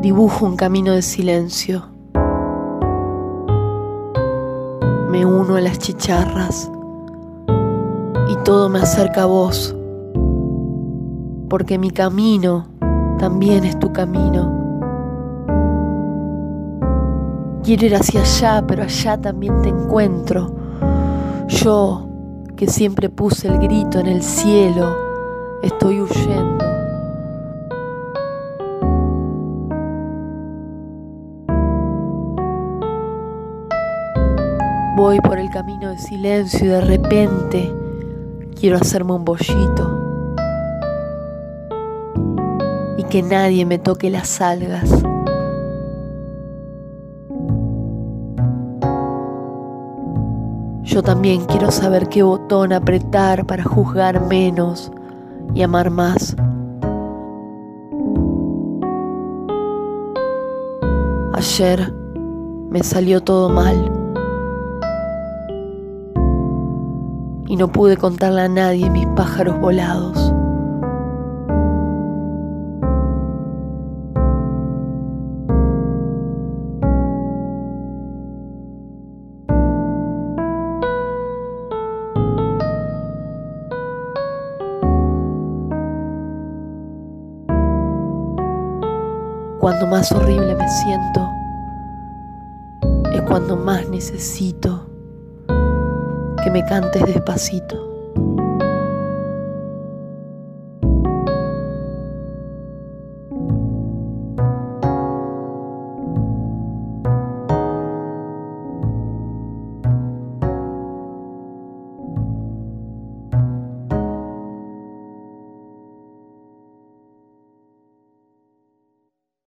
Dibujo un camino de silencio. Me uno a las chicharras y todo me acerca a vos, porque mi camino también es tu camino. Quiero ir hacia allá, pero allá también te encuentro. Yo, que siempre puse el grito en el cielo, estoy huyendo. Voy por el camino de silencio y de repente quiero hacerme un bollito y que nadie me toque las algas. Yo también quiero saber qué botón apretar para juzgar menos y amar más. Ayer me salió todo mal y no pude contarle a nadie mis pájaros volados. Cuando más horrible me siento, es cuando más necesito que me cantes despacito.